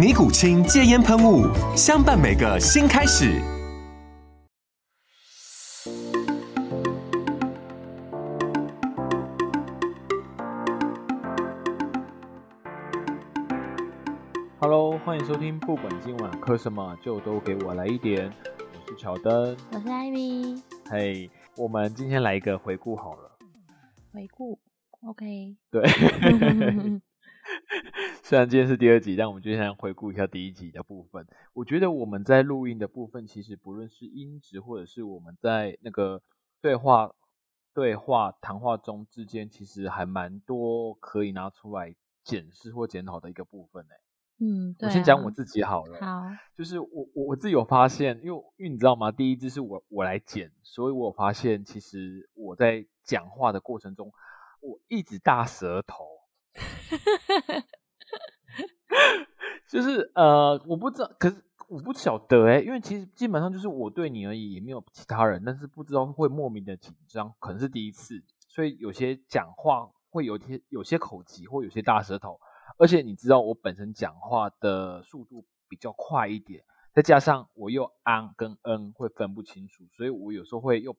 尼古清戒烟喷雾，相伴每个新开始。Hello，欢迎收听，不管今晚喝什么，就都给我来一点。我是乔登，我是艾米。嘿，我们今天来一个回顾好了。回顾，OK。对。虽然今天是第二集，但我们就先回顾一下第一集的部分。我觉得我们在录音的部分，其实不论是音质，或者是我们在那个对话、对话、谈话中之间，其实还蛮多可以拿出来检视或检讨的一个部分。哎。嗯，我先讲我自己好了。好，就是我我我自己有发现，因为因为你知道吗？第一支是我我来剪，所以我发现其实我在讲话的过程中，我一直大舌头，就是呃，我不知道，可是我不晓得哎，因为其实基本上就是我对你而已，也没有其他人，但是不知道会莫名的紧张，可能是第一次，所以有些讲话会有些有些口急，或有些大舌头。而且你知道我本身讲话的速度比较快一点，再加上我又安跟嗯会分不清楚，所以我有时候会又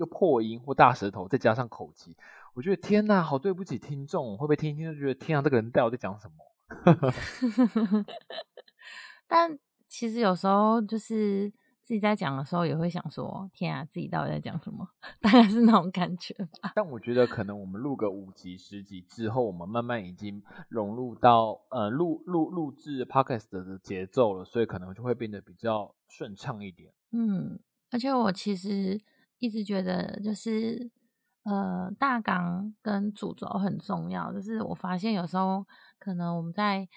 又破音或大舌头，再加上口疾，我觉得天哪，好对不起听众，会不会听一听就觉得天啊，这个人到底在讲什么？但其实有时候就是。自己在讲的时候也会想说：“天啊，自己到底在讲什么？” 大概是那种感觉吧。但我觉得可能我们录个五集、十集之后，我们慢慢已经融入到呃录录录制 podcast 的节奏了，所以可能就会变得比较顺畅一点。嗯，而且我其实一直觉得，就是呃大纲跟主轴很重要。就是我发现有时候可能我们在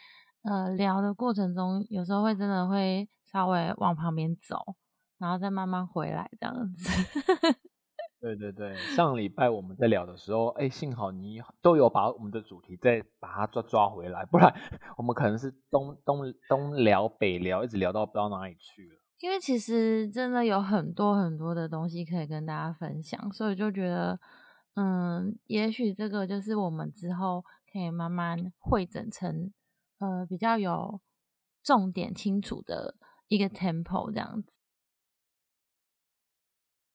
呃聊的过程中，有时候会真的会稍微往旁边走。然后再慢慢回来这样子。对对对，上礼拜我们在聊的时候，哎，幸好你都有把我们的主题再把它抓抓回来，不然 我们可能是东东东聊北聊，一直聊到不知道哪里去了。因为其实真的有很多很多的东西可以跟大家分享，所以就觉得，嗯，也许这个就是我们之后可以慢慢汇整成，呃，比较有重点清楚的一个 tempo 这样子。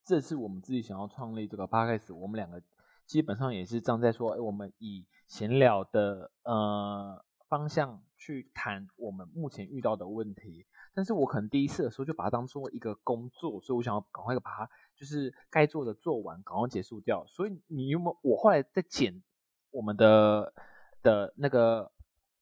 这次我们自己想要创立这个 podcast，我们两个基本上也是站在说，哎，我们以闲聊的呃方向去谈我们目前遇到的问题。但是我可能第一次的时候就把它当做一个工作，所以我想要赶快把它就是该做的做完，赶快结束掉。所以你有没有？我后来在剪我们的的那个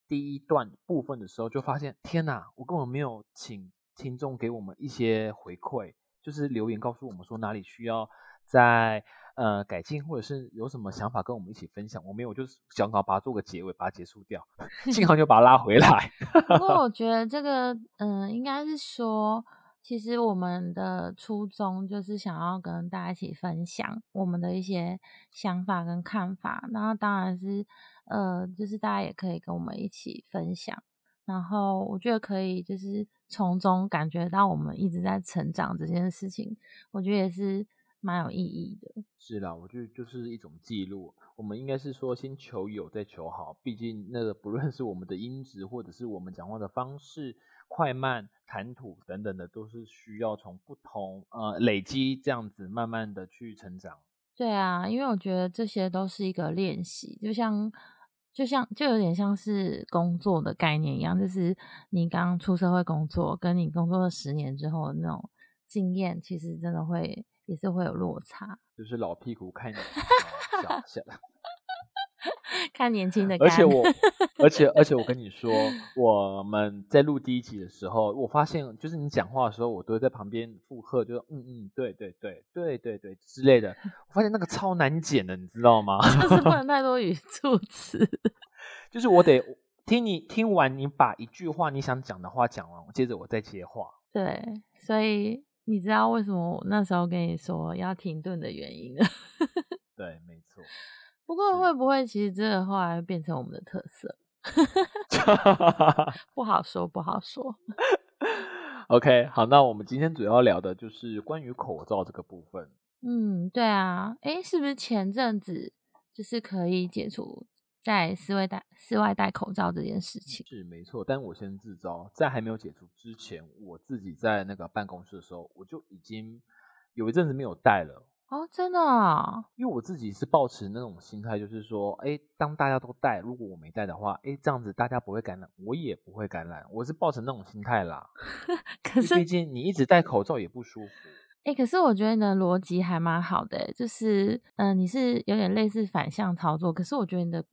第一段部分的时候，就发现天哪，我根本没有请听众给我们一些回馈。就是留言告诉我们说哪里需要在呃改进，或者是有什么想法跟我们一起分享。我没有，就是想搞把它做个结尾，把它结束掉。幸好就把它拉回来。不过我 觉得这个嗯，应该是说，其实我们的初衷就是想要跟大家一起分享我们的一些想法跟看法。然后当然是呃，就是大家也可以跟我们一起分享。然后我觉得可以，就是从中感觉到我们一直在成长这件事情，我觉得也是蛮有意义的。是啦，我觉得就是一种记录。我们应该是说先求有，再求好。毕竟那个不论是我们的音质，或者是我们讲话的方式、快慢、谈吐等等的，都是需要从不同呃累积这样子慢慢的去成长。对啊，因为我觉得这些都是一个练习，就像。就像就有点像是工作的概念一样，就是你刚出社会工作，跟你工作了十年之后那种经验，其实真的会也是会有落差。就是老屁股看你 小小的。看年轻的，而且我，而且而且我跟你说，我们在录第一集的时候，我发现就是你讲话的时候，我都会在旁边附和，就说嗯嗯，对对对对对对之类的。我发现那个超难剪的，你知道吗？就是不能太多语助词，就是我得听你听完，你把一句话你想讲的话讲完，接着我再接话。对，所以你知道为什么我那时候跟你说要停顿的原因了？对，没错。不过会不会其实这个后来变成我们的特色？不好说，不好说。OK，好，那我们今天主要聊的就是关于口罩这个部分。嗯，对啊，哎，是不是前阵子就是可以解除在室外戴室外戴口罩这件事情？是没错，但我先自招，在还没有解除之前，我自己在那个办公室的时候，我就已经有一阵子没有戴了。哦，真的啊！因为我自己是抱持那种心态，就是说，哎，当大家都戴，如果我没戴的话，哎，这样子大家不会感染，我也不会感染，我是抱持那种心态啦。可是，毕竟你一直戴口罩也不舒服。哎，可是我觉得你的逻辑还蛮好的，就是，嗯，你是有点类似反向操作，可是我觉得你的，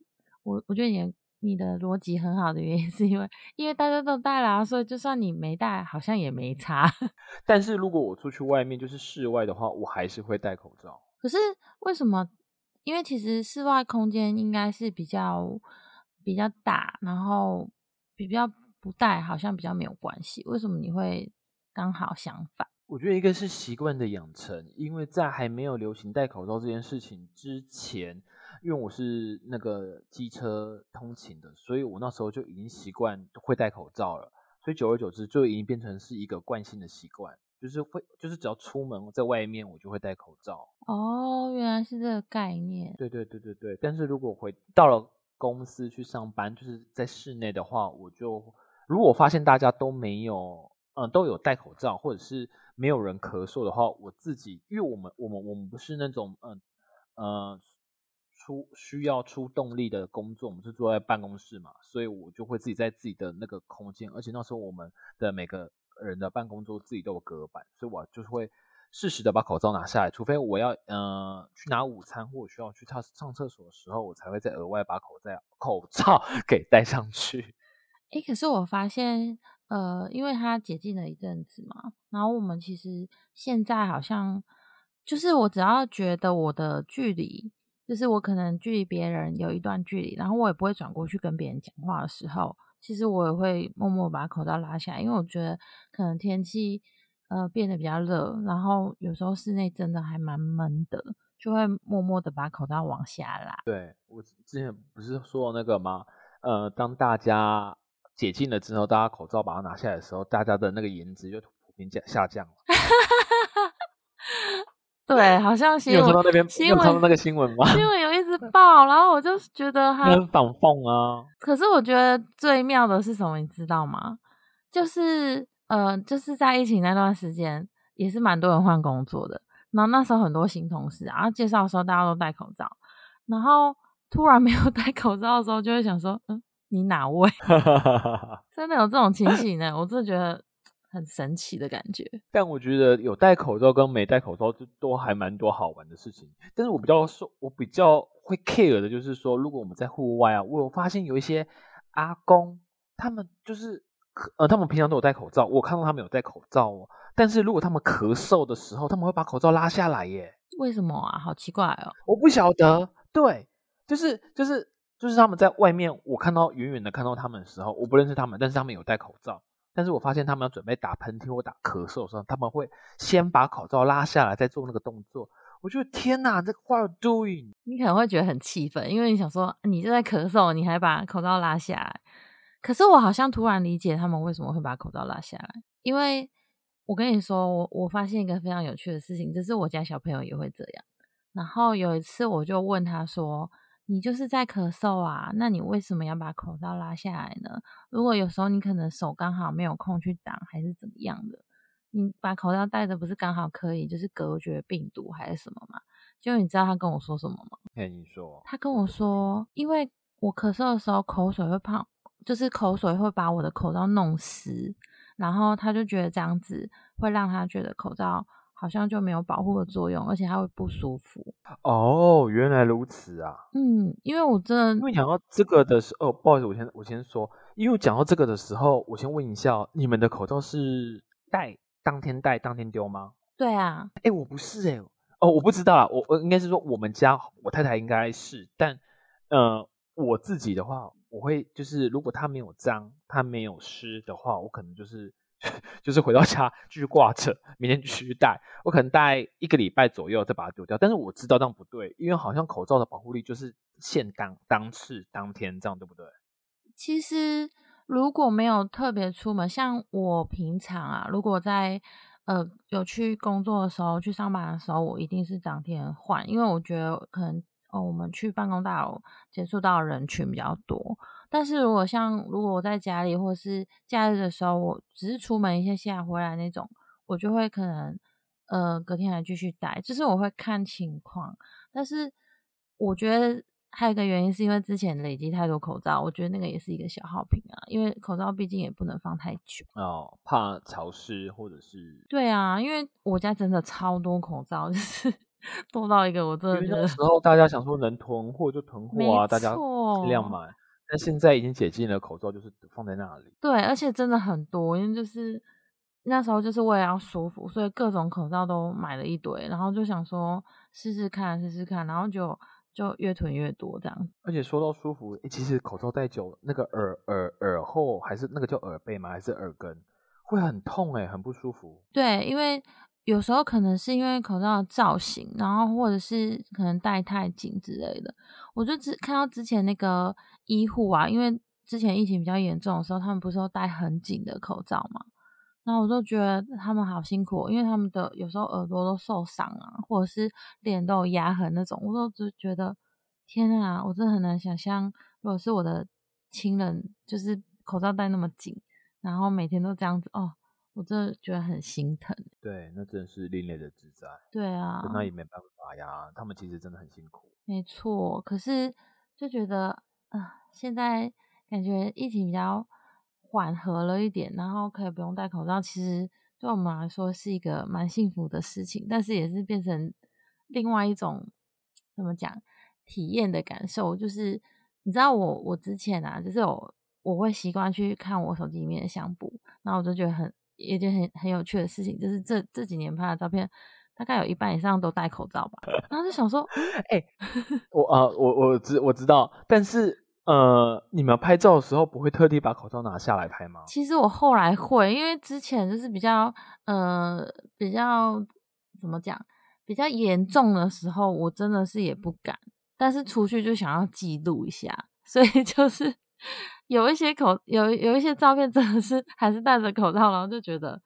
我我觉得你。你的逻辑很好的原因 是因为，因为大家都戴了，所以就算你没戴，好像也没差。但是如果我出去外面，就是室外的话，我还是会戴口罩。可是为什么？因为其实室外空间应该是比较比较大，然后比较不戴好像比较没有关系。为什么你会刚好相反？我觉得一个是习惯的养成，因为在还没有流行戴口罩这件事情之前。因为我是那个机车通勤的，所以我那时候就已经习惯会戴口罩了，所以久而久之就已经变成是一个惯性的习惯，就是会，就是只要出门在外面，我就会戴口罩。哦，原来是这个概念。对对对对对。但是如果回到了公司去上班，就是在室内的话，我就如果发现大家都没有，嗯，都有戴口罩，或者是没有人咳嗽的话，我自己，因为我们我们我们不是那种，嗯嗯。出需要出动力的工作，我们是坐在办公室嘛，所以我就会自己在自己的那个空间，而且那时候我们的每个人的办公桌自己都有隔板，所以我就是会适时的把口罩拿下来，除非我要呃去拿午餐或者需要去上上厕所的时候，我才会再额外把口罩口罩 给戴上去。哎，可是我发现，呃，因为它解禁了一阵子嘛，然后我们其实现在好像就是我只要觉得我的距离。就是我可能距离别人有一段距离，然后我也不会转过去跟别人讲话的时候，其实我也会默默把口罩拉下来，因为我觉得可能天气呃变得比较热，然后有时候室内真的还蛮闷的，就会默默的把口罩往下拉。对我之前不是说那个吗？呃，当大家解禁了之后，大家口罩把它拿下来的时候，大家的那个颜值就普遍降下降了。对，好像新闻新闻看到那个新闻吗？新闻有一直报，然后我就觉得他很反讽啊。可是我觉得最妙的是什么，你知道吗？就是呃，就是在疫情那段时间，也是蛮多人换工作的。然后那时候很多新同事，然后介绍的时候大家都戴口罩，然后突然没有戴口罩的时候，就会想说，嗯，你哪位？真的有这种情形呢？我真的觉得。很神奇的感觉，但我觉得有戴口罩跟没戴口罩，就都还蛮多好玩的事情。但是我比较受，我比较会 care 的就是说，如果我们在户外啊，我有发现有一些阿公，他们就是呃，他们平常都有戴口罩，我看到他们有戴口罩哦。但是如果他们咳嗽的时候，他们会把口罩拉下来耶？为什么啊？好奇怪哦！我不晓得。对，就是就是就是他们在外面，我看到远远的看到他们的时候，我不认识他们，但是他们有戴口罩。但是我发现他们要准备打喷嚏或打咳嗽的时候，他们会先把口罩拉下来，再做那个动作。我觉得天哪，这 what doing？你可能会觉得很气愤，因为你想说你正在咳嗽，你还把口罩拉下来。可是我好像突然理解他们为什么会把口罩拉下来，因为我跟你说，我我发现一个非常有趣的事情，就是我家小朋友也会这样。然后有一次我就问他说。你就是在咳嗽啊？那你为什么要把口罩拉下来呢？如果有时候你可能手刚好没有空去挡，还是怎么样的，你把口罩戴着不是刚好可以就是隔绝病毒还是什么吗？就你知道他跟我说什么吗？哎，你说。他跟我说，因为我咳嗽的时候口水会泡，就是口水会把我的口罩弄湿，然后他就觉得这样子会让他觉得口罩好像就没有保护的作用，而且它会不舒服。哦，原来如此啊！嗯，因为我真的因为讲到这个的时候，哦，不好意思，我先我先说，因为讲到这个的时候，我先问一下，你们的口罩是戴当天戴当天丢吗？对啊，哎，我不是哎，哦，我不知道啊，我我应该是说我们家我太太应该是，但呃，我自己的话，我会就是如果它没有脏，它没有湿的话，我可能就是 就是回到家继续挂着，明天继续戴，我可能戴一个礼拜左右再把它丢掉。但是我知道这样不对，因为好像口罩的保护力就是限当当次当天这样，对不对？其实如果没有特别出门，像我平常啊，如果在呃有去工作的时候，去上班的时候，我一定是当天换，因为我觉得可能哦，我们去办公大楼接触到人群比较多。但是如果像如果我在家里或是假日的时候，我只是出门一下下回来那种，我就会可能呃隔天还继续戴，就是我会看情况。但是我觉得还有一个原因是因为之前累积太多口罩，我觉得那个也是一个小耗品啊，因为口罩毕竟也不能放太久。哦，怕潮湿或者是对啊，因为我家真的超多口罩，就是 多到一个我真的那时候大家想说能囤货就囤货啊，大家尽量买。但现在已经解禁了，口罩就是放在那里。对，而且真的很多，因为就是那时候就是为了要舒服，所以各种口罩都买了一堆，然后就想说试试看，试试看，然后就就越囤越多这样。而且说到舒服，诶其实口罩戴久了，那个耳耳耳后还是那个叫耳背吗？还是耳根，会很痛诶，很不舒服。对，因为有时候可能是因为口罩的造型，然后或者是可能戴太紧之类的。我就只看到之前那个医护啊，因为之前疫情比较严重的时候，他们不是都戴很紧的口罩嘛，然后我就觉得他们好辛苦哦，因为他们的有时候耳朵都受伤啊，或者是脸都有压痕那种，我都只觉得天啊，我真的很难想象，如果是我的亲人，就是口罩戴那么紧，然后每天都这样子哦，我真的觉得很心疼。对，那真的是另类的自在，对啊，那也没办法呀，他们其实真的很辛苦。没错，可是就觉得啊、现在感觉疫情比较缓和了一点，然后可以不用戴口罩，其实对我们来说是一个蛮幸福的事情，但是也是变成另外一种怎么讲体验的感受，就是你知道我我之前啊，就是我我会习惯去看我手机里面的相簿，然后我就觉得很一件很很有趣的事情，就是这这几年拍的照片。大概有一半以上都戴口罩吧，然后就想说，嗯我啊、我我知我知道，但是呃，你们拍照的时候不会特地把口罩拿下来拍吗？其实我后来会，因为之前就是比较呃比较怎么讲，比较严重的时候，我真的是也不敢，但是出去就想要记录一下，所以就是 有一些口有有一些照片真的是还是戴着口罩，然后就觉得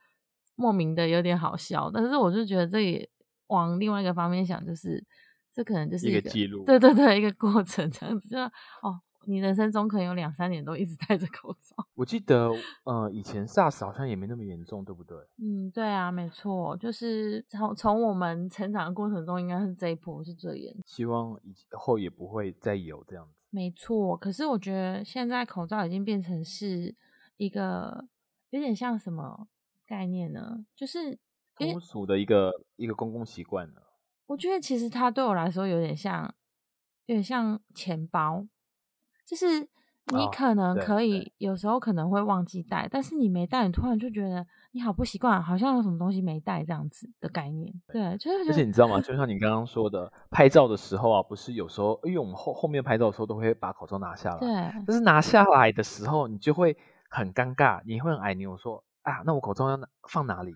莫名的有点好笑，但是我就觉得这也往另外一个方面想，就是这可能就是一一个记录对对对，一个过程这样子，就哦，你人生中可能有两三年都一直戴着口罩。我记得呃，以前 SARS 好像也没那么严重，对不对？嗯，对啊，没错，就是从从我们成长的过程中，应该是这一波是最严重。希望以后也不会再有这样子。没错，可是我觉得现在口罩已经变成是一个有点像什么概念呢？就是因为通俗的一个一个公共习惯了。我觉得其实它对我来说有点像，有点像钱包，就是你哦可能可以、有时候可能会忘记带，但是你没带，你突然就觉得你好不习惯，好像有什么东西没带这样子的概念。对，就是而且你知道吗？就像你刚刚说的，拍照的时候啊，不是有时候，因为我们后后面拍照的时候都会把口罩拿下来，对但是拿下来的时候，你就会很尴尬，你会很矮扭，说啊，那我口罩要放哪里？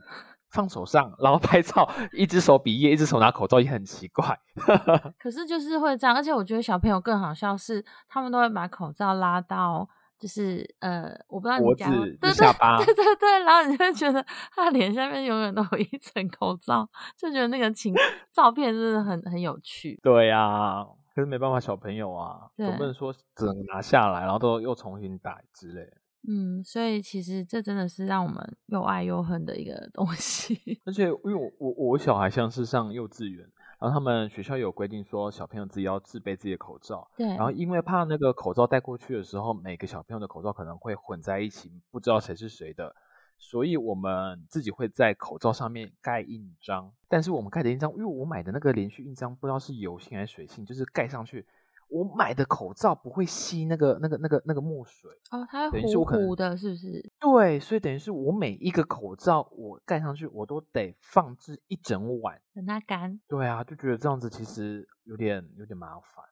放手上，然后拍照，一只手比耶，一只手拿口罩，也很奇怪。可是就是会这样，而且我觉得小朋友更好笑是，他们都会把口罩拉到，就是呃，我不知道你脖子对对下巴对对对，然后你就会觉得他脸下面永远都有一层口罩，就觉得那个情 照片真的很很有趣。对呀、可是没办法，小朋友啊，总不能说只能拿下来，然后都又重新戴之类的。嗯，所以其实这真的是让我们又爱又恨的一个东西。而且因为我我我小孩像是上幼稚园，然后他们学校有规定说小朋友自己要自备自己的口罩，对，然后因为怕那个口罩戴过去的时候，每个小朋友的口罩可能会混在一起，不知道谁是谁的，所以我们自己会在口罩上面盖印章。但是我们盖的印章，因为我买的那个连续印章不知道是油性还是水性，就是盖上去。我买的口罩不会吸那个、那个、那个、那个墨水哦，它会糊糊的，是不是？对，所以等于是我每一个口罩我盖上去，我都得放置一整晚，等它干。对啊，就觉得这样子其实有点有点麻烦。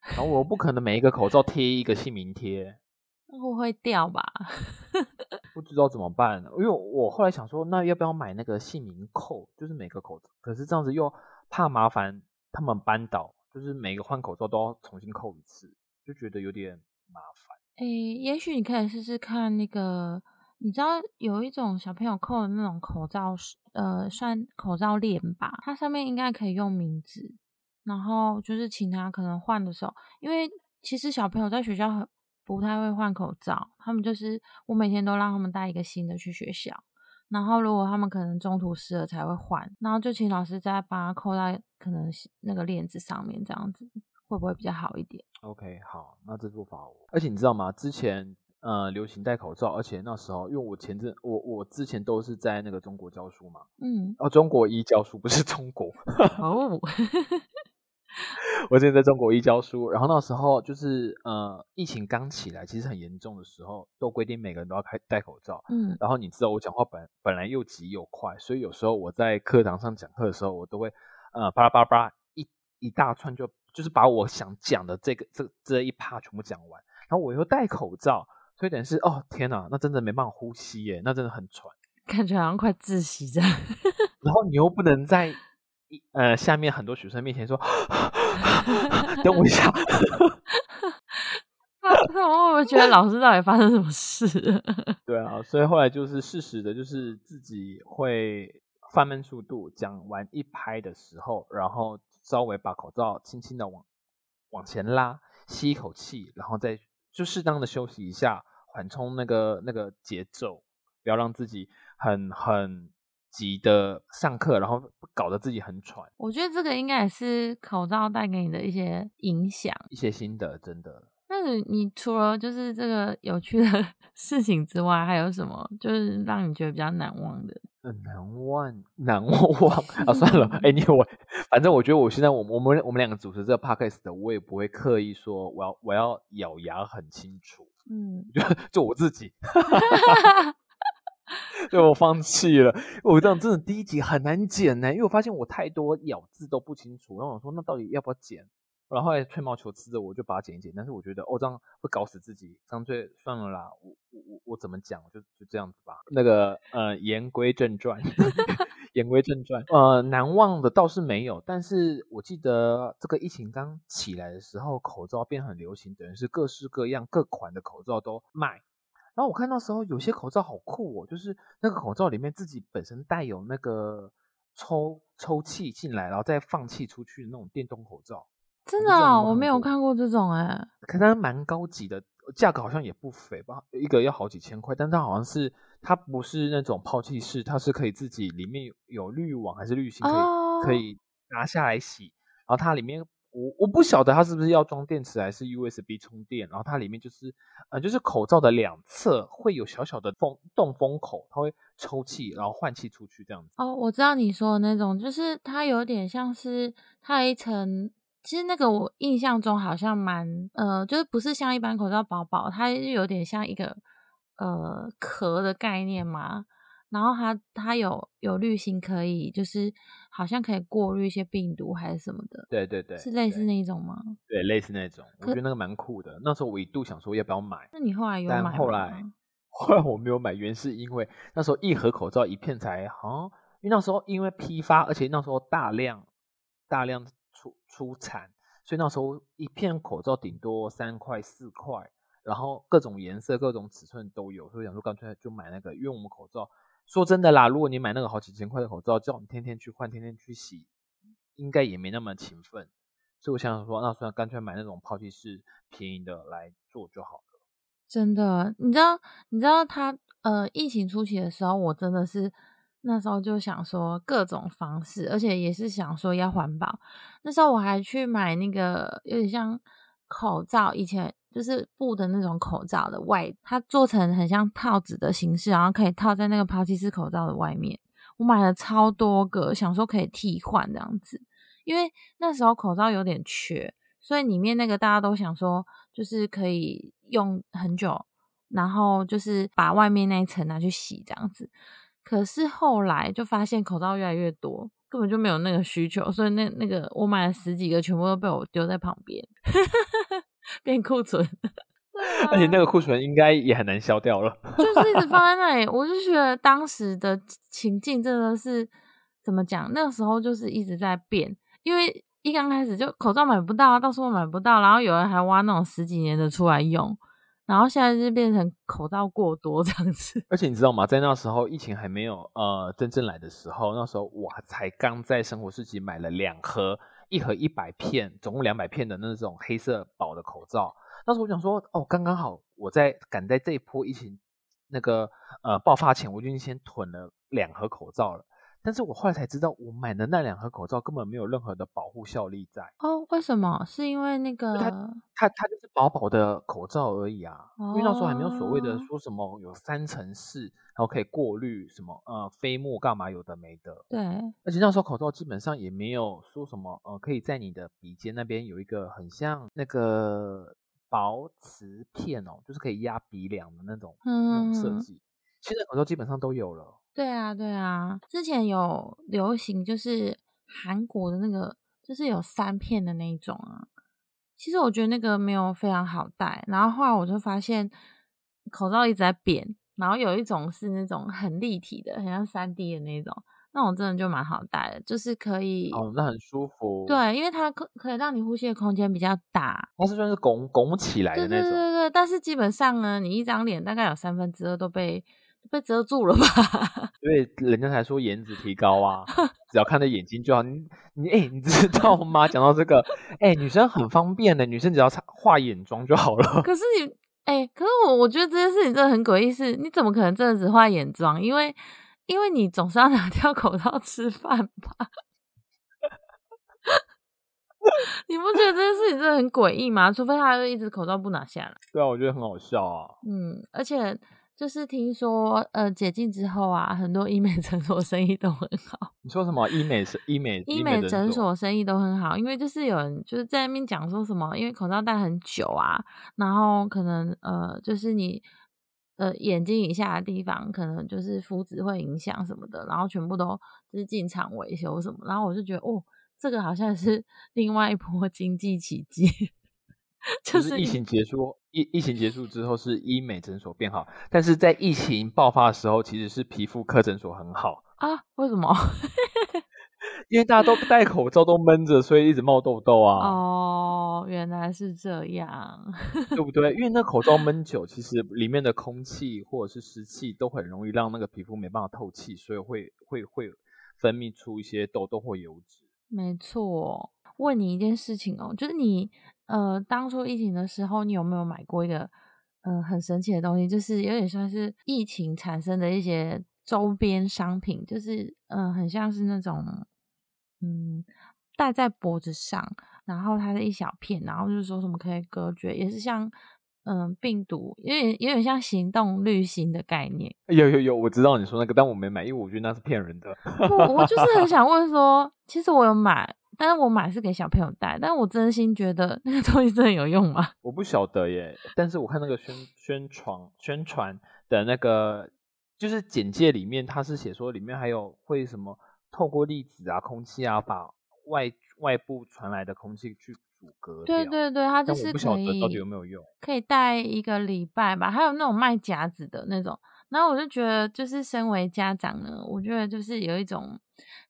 然后我不可能每一个口罩贴一个姓名贴，那会会掉吧？不知道怎么办，因为我后来想说，那要不要买那个姓名扣？就是每个口罩，可是这样子又怕麻烦他们扳倒。就是每个换口罩都要重新扣一次，就觉得有点麻烦。诶，也许你可以试试看那个，你知道有一种小朋友扣的那种口罩，呃，算口罩链吧，它上面应该可以用名字，然后就是请他可能换的时候，因为其实小朋友在学校很不太会换口罩，他们就是我每天都让他们带一个新的去学校。然后，如果他们可能中途湿了才会换，然后就请老师再把它扣在可能那个链子上面，这样子会不会比较好一点？OK，好，那这做法我。而且你知道吗？之前呃流行戴口罩，而且那时候因为我前阵我我之前都是在那个中国教书嘛，嗯，哦，中国一教书不是中国 哦。我之前在中国一教书，然后那时候就是呃，疫情刚起来，其实很严重的时候，都规定每个人都要开戴口罩。嗯，然后你知道我讲话本本来又急又快，所以有时候我在课堂上讲课的时候，我都会呃巴拉巴拉巴拉一一大串，就就是把我想讲的这个这这一趴全部讲完。然后我又戴口罩，所以等于是哦天哪，那真的没办法呼吸耶，那真的很喘，感觉好像快窒息这样。然后你又不能在。呃，下面很多学生面前说，等我一下。我我觉得老师到底发生什么事？对啊，所以后来就是适时的，就是自己会放慢速度，讲完一拍的时候，然后稍微把口罩轻轻的往往前拉，吸一口气，然后再就适当的休息一下，缓冲那个那个节奏，不要让自己很很。急的上课，然后搞得自己很喘。我觉得这个应该也是口罩带给你的一些影响，一些心得，真的。那你你除了就是这个有趣的 事情之外，还有什么就是让你觉得比较难忘的？难忘，难忘啊！算了，哎，你我反正我觉得我现在我我们我们两个主持这个 podcast 的，我也不会刻意说我要我要咬牙很清楚。嗯，就就我自己。对我放弃了，我这样真的第一集很难剪呢，因为我发现我太多咬字都不清楚。然后我说那到底要不要剪？然后后来吹毛求疵的，我就把它剪一剪。但是我觉得哦这样会搞死自己，干脆算了啦。我我我我怎么讲？就就这样子吧。那个呃言归正传，言归正传。呃难忘的倒是没有，但是我记得这个疫情刚起来的时候，口罩变很流行，等于是各式各样各款的口罩都卖。然后我看到时候有些口罩好酷哦，就是那个口罩里面自己本身带有那个抽抽气进来，然后再放气出去的那种电动口罩。真的啊，我没有看过这种哎。可它蛮高级的，价格好像也不菲吧，一个要好几千块。但它好像是它不是那种抛弃式，它是可以自己里面有滤网还是滤芯可以可以拿下来洗，然后它里面。我我不晓得它是不是要装电池还是 USB 充电，然后它里面就是呃就是口罩的两侧会有小小的风洞风口，它会抽气然后换气出去这样子。哦，我知道你说的那种，就是它有点像是它有一层，其实那个我印象中好像蛮呃，就是不是像一般口罩薄薄，它有点像一个呃壳的概念嘛。然后它它有有滤芯可以，就是好像可以过滤一些病毒还是什么的。对对对，是类似那种吗？对，类似那种。我觉得那个蛮酷的。那时候我一度想说要不要买。那你后来有买吗？后 来后来我没有买，原是因为那时候一盒口罩一片才好像，因为那时候因为批发，而且那时候大量大量出出产，所以那时候一片口罩顶多三块四块，然后各种颜色、各种尺寸都有，所以想说干脆就买那个，因为我们口罩。说真的啦，如果你买那个好几千块的口罩，叫你天天去换、天天去洗，应该也没那么勤奋。所以我想想说，那算了，干脆买那种抛弃式便宜的来做就好了。真的，你知道，你知道他呃，疫情初期的时候，我真的是那时候就想说各种方式，而且也是想说要环保。那时候我还去买那个有点像口罩以前就是布的那种口罩的外，它做成很像套子的形式，然后可以套在那个抛弃式口罩的外面。我买了超多个，想说可以替换这样子，因为那时候口罩有点缺，所以里面那个大家都想说就是可以用很久，然后就是把外面那一层拿去洗这样子。可是后来就发现口罩越来越多，根本就没有那个需求，所以那那个我买了十几个，全部都被我丢在旁边，变库存。而且那个库存应该也很难消掉了，就 是一直放在那里。我就觉得当时的情境真的是怎么讲？那个时候就是一直在变，因为一刚开始就口罩买不到，到时候买不到，然后有人还挖那种十几年的出来用。然后现在就变成口罩过多这样子，而且你知道吗？在那时候疫情还没有呃真正来的时候，那时候我才刚在生活市集买了两盒，一盒一百片，总共两百片的那种黑色薄的口罩。那时候我想说，哦，刚刚好，我在赶在这一波疫情那个呃爆发前，我就先囤了两盒口罩了。但是我后来才知道，我买的那两盒口罩根本没有任何的保护效力在。哦，为什么？是因为那个它它它就是薄薄的口罩而已啊。因为那时候还没有所谓的说什么有三层式，然后可以过滤什么呃飞沫干嘛有的没的。对。而且那时候口罩基本上也没有说什么呃可以在你的鼻尖那边有一个很像那个薄瓷片哦，就是可以压鼻梁的那种那种设计。现在口罩基本上都有了。对啊，对啊，之前有流行，就是韩国的那个，就是有三片的那一种啊。其实我觉得那个没有非常好戴，然后后来我就发现口罩一直在变，然后有一种是那种很立体的，很像三 D 的那种，那种真的就蛮好戴的，就是可以哦，那很舒服。对，因为它可可以让你呼吸的空间比较大，它是算是拱拱起来的那种。对对对对，但是基本上呢，你一张脸大概有三分之二都被。被遮住了吧？因为人家才说颜值提高啊，只要看着眼睛就好。你你哎，你知道吗？讲到这个，哎，女生很方便的，女生只要画眼妆就好了。可是你哎，可是我我觉得这件事情真的很诡异，是你怎么可能真的只画眼妆？因为因为你总是要拿掉口罩吃饭吧？你不觉得这件事情真的很诡异吗？除非他一直口罩不拿下来。对啊，我觉得很好笑啊。嗯，而且。就是听说，呃，解禁之后啊，很多医美诊所生意都很好。你说什么？医美是 医美？医美诊所生意都很好，因为就是有人就是在那边讲说什么，因为口罩戴很久啊，然后可能呃，就是你呃眼睛以下的地方可能就是肤质会影响什么的，然后全部都就是进场维修什么，然后我就觉得哦，这个好像是 另外一波经济奇迹。就是疫情结束，疫疫情结束之后是医美诊所变好，但是在疫情爆发的时候，其实是皮肤科诊所很好啊？为什么？因为大家都戴口罩，都闷着，所以一直冒痘痘啊。哦，原来是这样，对不对？因为那口罩闷久，其实里面的空气或者是湿气都很容易让那个皮肤没办法透气，所以会会会分泌出一些痘痘或油脂。没错。问你一件事情哦，就是你。呃，当初疫情的时候，你有没有买过一个呃很神奇的东西？就是有点算是疫情产生的一些周边商品，就是嗯，很像是那种嗯戴在脖子上，然后它的一小片，然后就是说什么可以隔绝，也是像嗯病毒，有点有点像行动滤芯的概念。有有有，我知道你说那个，但我没买，因为我觉得那是骗人的。我我就是很想问说，其实我有买。但是我买是给小朋友戴，但我真心觉得那个东西真的有用吗？我不晓得耶，但是我看那个宣宣传宣传的那个就是简介里面，它是写说里面还有会什么透过粒子啊、空气啊，把外外部传来的空气去阻隔。对对对，它就是可以到底有没有用？可以戴一个礼拜吧，还有那种卖夹子的那种。然后我就觉得，就是身为家长呢，我觉得就是有一种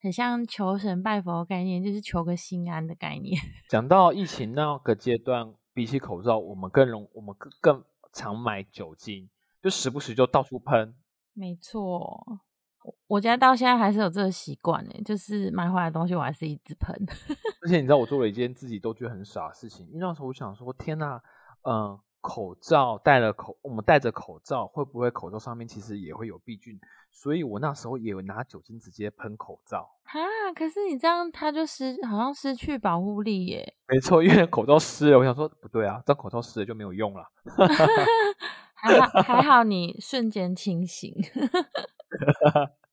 很像求神拜佛的概念，就是求个心安的概念。讲到疫情那个阶段，比起口罩，我们更容，我们更更常买酒精，就时不时就到处喷。没错，我家到现在还是有这个习惯呢，就是买回来的东西我还是一直喷。而且你知道，我做了一件自己都觉得很傻的事情，因为那时候我想说，天呐，嗯。口罩戴了口，我们戴着口罩，会不会口罩上面其实也会有病菌？所以我那时候也有拿酒精直接喷口罩。啊，可是你这样，它就失好像失去保护力耶。没错，因为口罩湿了，我想说不对啊，这口罩湿了就没有用了。还好还好，你瞬间清醒。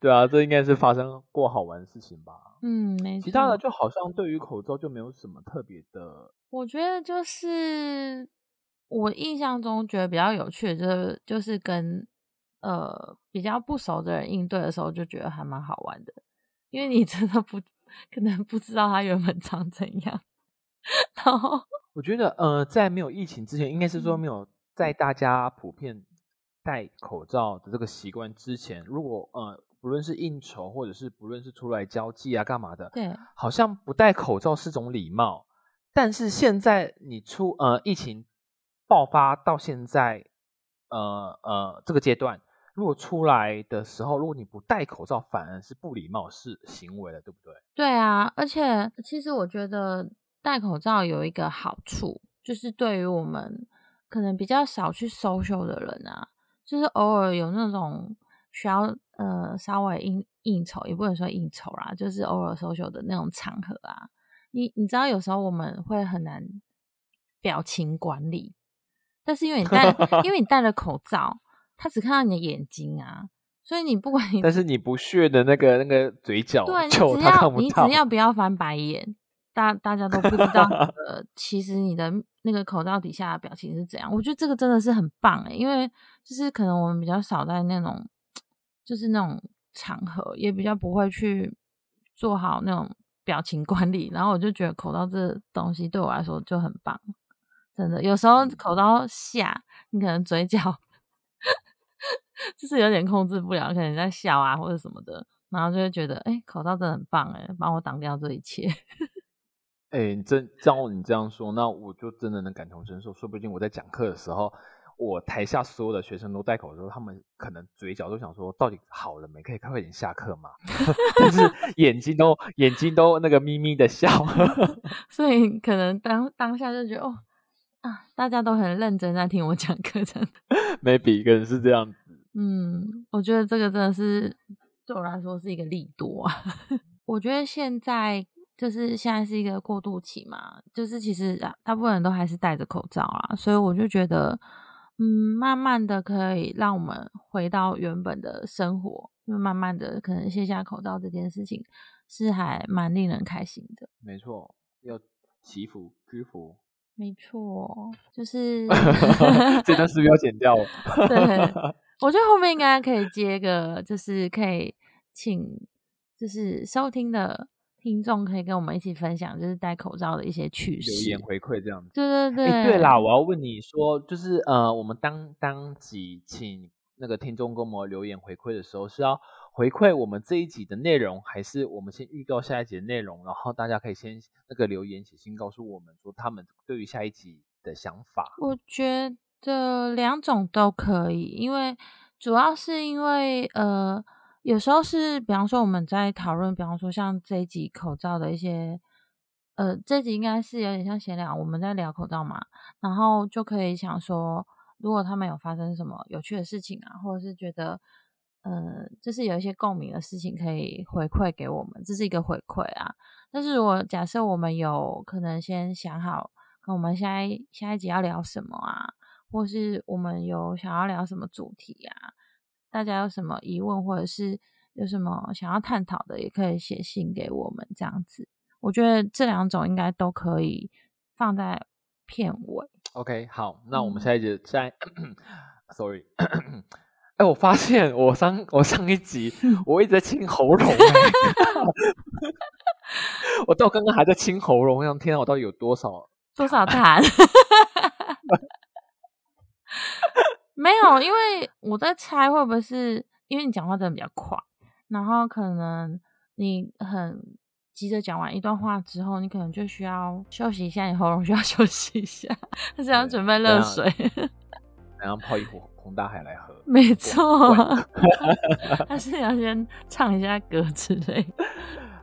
对啊，这应该是发生过好玩的事情吧？嗯，没错。其他的就好像对于口罩就没有什么特别的。我觉得就是我印象中觉得比较有趣的，就是就是跟呃比较不熟的人应对的时候，就觉得还蛮好玩的，因为你真的不可能不知道他原本长怎样。然后我觉得呃，在没有疫情之前，应该是说没有在大家普遍戴口罩的这个习惯之前，如果呃。不论是应酬，或者是不论是出来交际啊，干嘛的，对，好像不戴口罩是种礼貌。但是现在你出呃疫情爆发到现在，呃呃这个阶段，如果出来的时候，如果你不戴口罩，反而是不礼貌是行为了，对不对？对啊，而且其实我觉得戴口罩有一个好处，就是对于我们可能比较少去 social 的人啊，就是偶尔有那种。需要呃稍微应应酬，也不能说应酬啦，就是偶尔 social 的那种场合啊。你你知道有时候我们会很难表情管理，但是因为你戴因为你戴了口罩，他只看到你的眼睛啊，所以你不管你，但是你不屑的那个那个嘴角，对，你只 要你只要不要翻白眼，大大家都不知道呃，其实你的那个口罩底下的表情是怎样。我觉得这个真的是很棒诶，因为就是可能我们比较少在那种。就是那种场合，也比较不会去做好那种表情管理，然后我就觉得口罩这东西对我来说就很棒，真的。有时候口罩下，你可能嘴角 就是有点控制不了，可能在笑啊或者什么的，然后就会觉得，哎，口罩真的很棒，哎，帮我挡掉这一切。哎，真照你这样说，那我就真的能感同身受，说不定我在讲课的时候。我台下所有的学生都戴口罩，他们可能嘴角都想说：到底好了没？可以快点下课吗？但是 眼睛都眼睛都那个眯眯的笑，所以可能当当下就觉得哦啊，大家都很认真在听我讲课，真的。maybe 可能是这样子。嗯，我觉得这个真的是对我来说是一个利多啊。我觉得现在就是现在是一个过渡期嘛，就是其实大部分人都还是戴着口罩啊，所以我就觉得。嗯，慢慢的可以让我们回到原本的生活，就慢慢的可能卸下口罩这件事情是还蛮令人开心的。没错，要祈福知福。没错，就是 这段是不是要剪掉？对，我觉得后面应该可以接个，就是可以请就是收听的。听众可以跟我们一起分享，就是戴口罩的一些趣事，留言回馈这样子。对对对，对啦，我要问你说，就是呃，我们当当集请那个听众跟我们留言回馈的时候，是要回馈我们这一集的内容，还是我们先预告下一集的内容，然后大家可以先那个留言写信告诉我们说他们对于下一集的想法？我觉得两种都可以，因为主要是因为呃。有时候是，比方说我们在讨论，比方说像这一集口罩的一些，呃，这集应该是有点像闲聊，我们在聊口罩嘛，然后就可以想说，如果他们有发生什么有趣的事情啊，或者是觉得，呃，就是有一些共鸣的事情，可以回馈给我们，这是一个回馈啊。但是如果假设我们有可能先想好，跟我们下一下一集要聊什么啊，或是我们有想要聊什么主题啊？大家有什么疑问，或者是有什么想要探讨的，也可以写信给我们。这样子，我觉得这两种应该都可以放在片尾。OK，好，那我们下一集再。Sorry，哎，我发现我上我上一集 我一直在清喉咙，我到刚刚还在清喉咙，我想天啊，我到底有多少多少痰？没有，因为我在猜会不会是因为你讲话真的比较快，然后可能你很急着讲完一段话之后，你可能就需要休息一下，你喉咙需要 休息一下，他想要准备热水，然后泡一壶红大海来喝。没错，他是要先唱一下歌之类。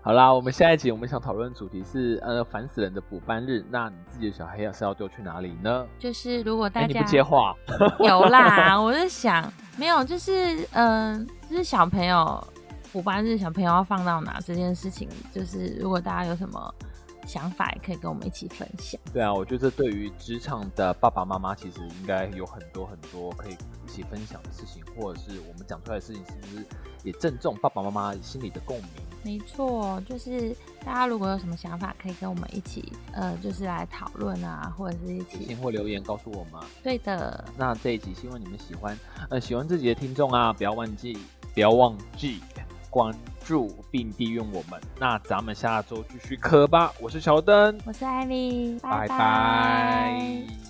好啦，我们下一集我们想讨论的主题是呃烦死人的补班日，那你自己的小孩要是要丢去哪里呢？就是如果大哎，家你不接话，有啦，我在想，没有，就是嗯、呃就是小朋友补班日，小朋友要放到哪这件事情，就是如果大家有什么想法，也可以跟我们一起分享。对啊，我觉得对于职场的爸爸妈妈，其实应该有很多很多可以一起分享的事情，或者是我们讲出来的事情，是不是也正中爸爸妈妈心里的共鸣？没错，就是大家如果有什么想法，可以跟我们一起，呃，就是来讨论啊，或者是一起信或留言告诉我们。对的，那这一集希望你们喜欢，呃，喜欢自己的听众啊，不要忘记，不要忘记关注并订阅我们。那咱们下周继续磕吧，我是乔登，我是艾米，拜拜